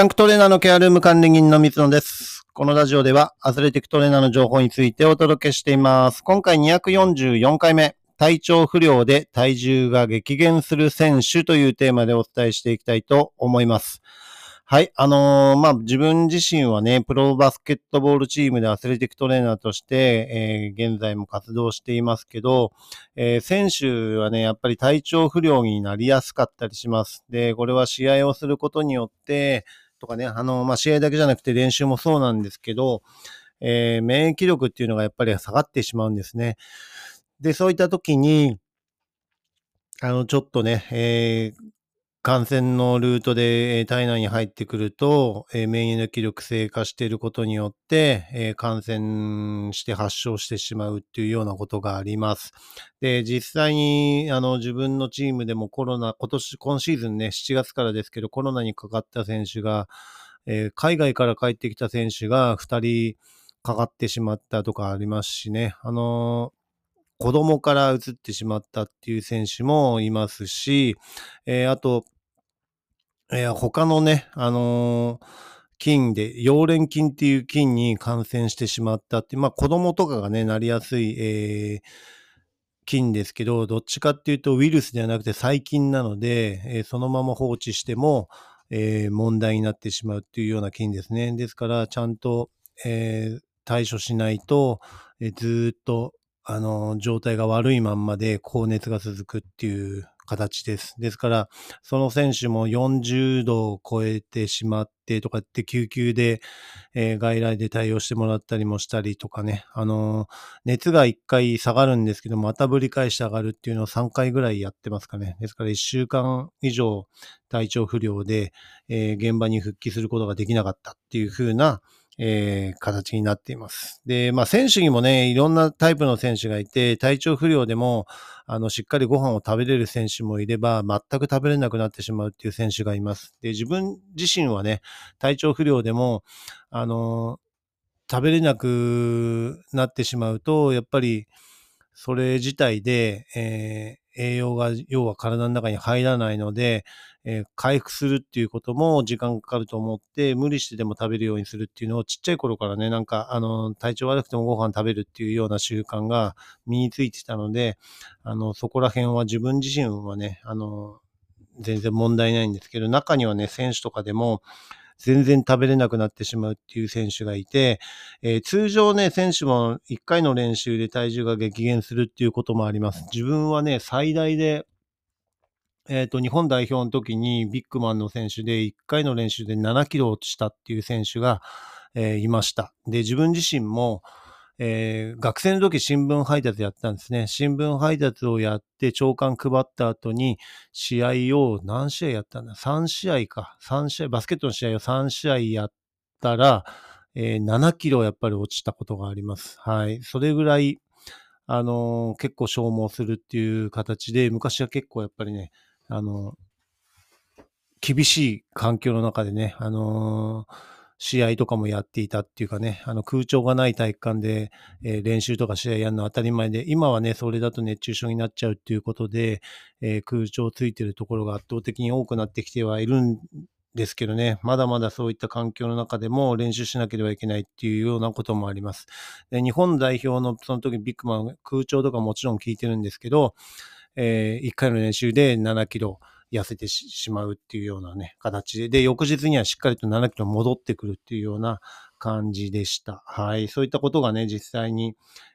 ジャンクトレーナーのケアルーム管理人の水野です。このラジオではアスレティックトレーナーの情報についてお届けしています。今回244回目、体調不良で体重が激減する選手というテーマでお伝えしていきたいと思います。はい。あのーまあ、自分自身はね、プロバスケットボールチームでアスレティックトレーナーとして、えー現在も活動していますけど、えー選手はね、やっぱり体調不良になりやすかったりします。で、これは試合をすることによって、とかね、あの、まあ、試合だけじゃなくて練習もそうなんですけど、えー免疫力っていうのがやっぱり下がってしまうんですね。で、そういった時に、あの、ちょっとね、えー感染のルートで体内に入ってくると、えー免疫力低下していることによって、感染して発症してしまうっていうようなことがあります。で、実際に、あの、自分のチームでもコロナ、今年、今シーズンね、7月からですけど、コロナにかかった選手が、えー海外から帰ってきた選手が2人かかってしまったとかありますしね、あのー子供から移ってしまったっていう選手もいますし、えーあと、えー他のね、あのー菌で、溶連菌っていう菌に感染してしまったって、まあ子供とかがね、なりやすい、えー菌ですけど、どっちかっていうとウイルスではなくて細菌なので、えーそのまま放置しても、えー問題になってしまうっていうような菌ですね。ですから、ちゃんと、えー対処しないと、えずっと、あの状態が悪いまんまで高熱が続くっていう形です。ですから、その選手も40度を超えてしまってとかって救急で、えー外来で対応してもらったりもしたりとかね、あのー熱が1回下がるんですけど、またぶり返して上がるっていうのを3回ぐらいやってますかね。ですから1週間以上体調不良で、えー現場に復帰することができなかったっていう風な、えー形になっています。で、まあ選手にもね、いろんなタイプの選手がいて、体調不良でも、あの、しっかりご飯を食べれる選手もいれば、全く食べれなくなってしまうっていう選手がいます。で、自分自身はね、体調不良でも、あの、食べれなくなってしまうと、やっぱり、それ自体で、えー栄養が、要は体の中に入らないので、えー回復するっていうことも時間かかると思って、無理してでも食べるようにするっていうのをちっちゃい頃からね、なんか、あの、体調悪くてもご飯食べるっていうような習慣が身についてたので、あの、そこら辺は自分自身はね、あの、全然問題ないんですけど、中にはね、選手とかでも、全然食べれなくなってしまうっていう選手がいて、えー通常ね、選手も1回の練習で体重が激減するっていうこともあります。自分はね、最大で、えっ、と、日本代表の時にビッグマンの選手で1回の練習で7キロ落ちたっていう選手が、えーいました。で、自分自身も、えー学生の時新聞配達やったんですね。新聞配達をやって朝刊配った後に試合を何試合やったんだ ?3 試合か。3試合、バスケットの試合を3試合やったら、えー7キロやっぱり落ちたことがあります。はい。それぐらい、あのー結構消耗するっていう形で、昔は結構やっぱりね、あのー厳しい環境の中でね、あのー試合とかもやっていたっていうかね、あの空調がない体育館で、えー練習とか試合やるのは当たり前で、今はね、それだと熱中症になっちゃうっていうことで、えー空調ついてるところが圧倒的に多くなってきてはいるんですけどね、まだまだそういった環境の中でも練習しなければいけないっていうようなこともあります。で日本代表のその時ビッグマン、空調とかもちろん効いてるんですけど、え1回の練習で7キロ痩せてしまうっていうようなね、形で、で、翌日にはしっかりと7キロ戻ってくるっていうような感じでした。はい。そういったことがね、実際に、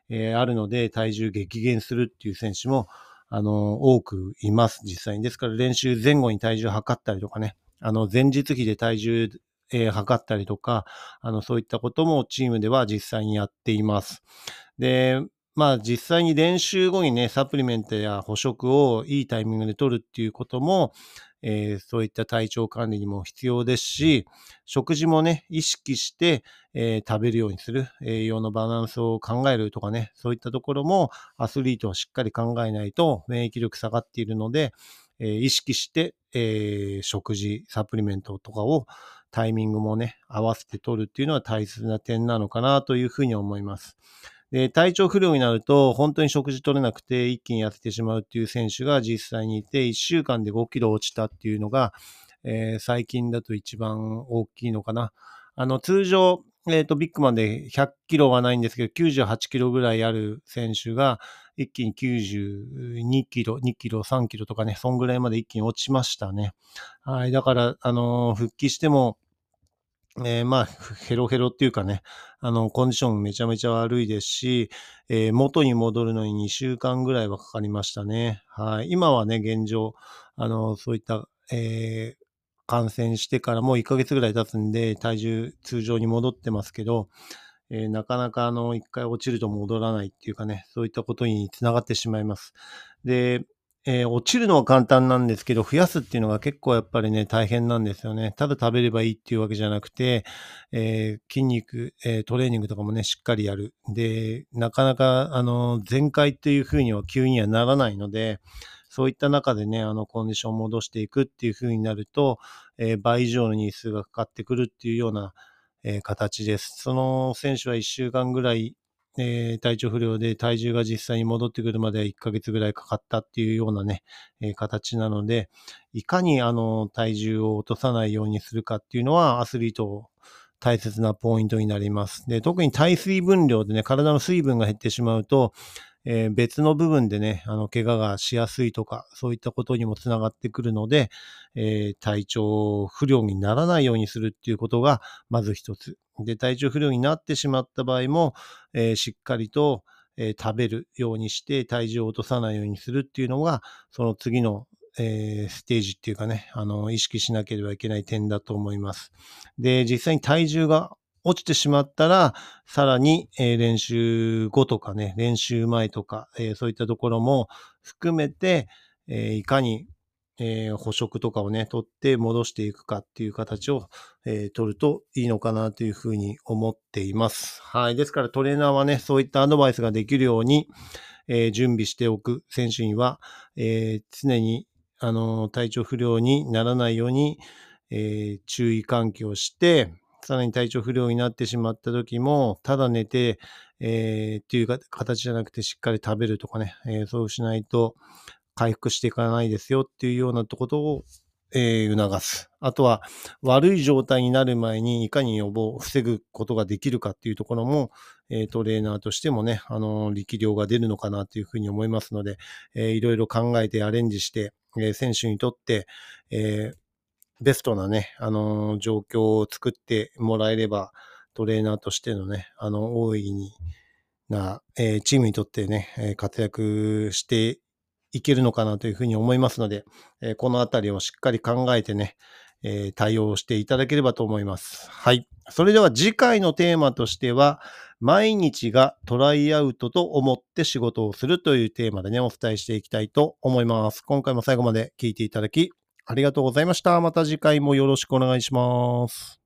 えーあるので、体重激減するっていう選手も、あの、多くいます、実際に。ですから練習前後に体重測ったりとかね、あの、前日比で体重、えー測ったりとか、あの、そういったこともチームでは実際にやっています。で、まあ実際に練習後にね、サプリメントや補食をいいタイミングで取るっていうことも、えーそういった体調管理にも必要ですし、食事もね、意識して、えー食べるようにする、栄養のバランスを考えるとかね、そういったところもアスリートはしっかり考えないと免疫力下がっているので、えー意識して、え食事、サプリメントとかをタイミングもね、合わせて取るっていうのは大切な点なのかなというふうに思います。で、体調不良になると、本当に食事取れなくて一気に痩せてしまうっていう選手が実際にいて、1週間で5キロ落ちたっていうのが、えー、最近だと一番大きいのかな。あの、通常、えっ、ー、と、ビッグマンで100キロはないんですけど、98キロぐらいある選手が、一気に92キロ、2キロ、3キロとかね、そんぐらいまで一気に落ちましたね。はい。だから、あのー、復帰しても、えー、まあ、ヘロヘロっていうかね、あの、コンディションめちゃめちゃ悪いですし、えー、元に戻るのに2週間ぐらいはかかりましたね。はい。今はね、現状、あの、そういった、えー、感染してからもう1ヶ月ぐらい経つんで、体重通常に戻ってますけど、えー、なかなかあの、一回落ちると戻らないっていうかね、そういったことにつながってしまいます。で、えー、落ちるのは簡単なんですけど、増やすっていうのが結構やっぱりね、大変なんですよね。ただ食べればいいっていうわけじゃなくて、えー、筋肉、えー、トレーニングとかもね、しっかりやる。で、なかなか、あの、全開っていう風には急にはならないので、そういった中でね、あの、コンディションを戻していくっていう風になると、え倍以上の日数がかかってくるっていうような、え形です。その選手は1週間ぐらいえー、体調不良で体重が実際に戻ってくるまで1ヶ月ぐらいかかったっていうようなね、えー、形なので、いかにあの体重を落とさないようにするかっていうのはアスリート大切なポイントになります。で、特に体水分量でね、体の水分が減ってしまうと、えー、別の部分でね、あの、怪我がしやすいとか、そういったことにもつながってくるので、えー、体調不良にならないようにするっていうことが、まず一つ。で、体調不良になってしまった場合も、えー、しっかりと、え、食べるようにして体重を落とさないようにするっていうのが、その次の、えー、ステージっていうかね、あの、意識しなければいけない点だと思います。で、実際に体重が落ちてしまったら、さらに、え、練習後とかね、練習前とか、え、そういったところも含めて、え、いかにえー、捕食とかをね、取って戻していくかっていう形を、え、取るといいのかなというふうに思っています。はい。ですからトレーナーはね、そういったアドバイスができるように、え、準備しておく選手には、え常に、あの体調不良にならないように、え注意喚起をして、さらに体調不良になってしまった時も、ただ寝て、えー、っていう形じゃなくてしっかり食べるとかね、えー、そうしないと、回復していかないですよっていうようなことを、えー、促す。あとは、悪い状態になる前にいかに予防、防ぐことができるかっていうところも、えー、トレーナーとしてもね、あの、力量が出るのかなというふうに思いますので、えー、いろいろ考えてアレンジして、えー、選手にとって、えー、ベストなね、あの状況を作ってもらえれば、トレーナーとしてのね、あの、大いにな、えー、チームにとってね、え活躍していけるのかなというふうに思いますので、えこのあたりをしっかり考えてね、え対応していただければと思います。はい。それでは次回のテーマとしては、毎日がトライアウトと思って仕事をするというテーマでね、お伝えしていきたいと思います。今回も最後まで聞いていただき、ありがとうございました。また次回もよろしくお願いします。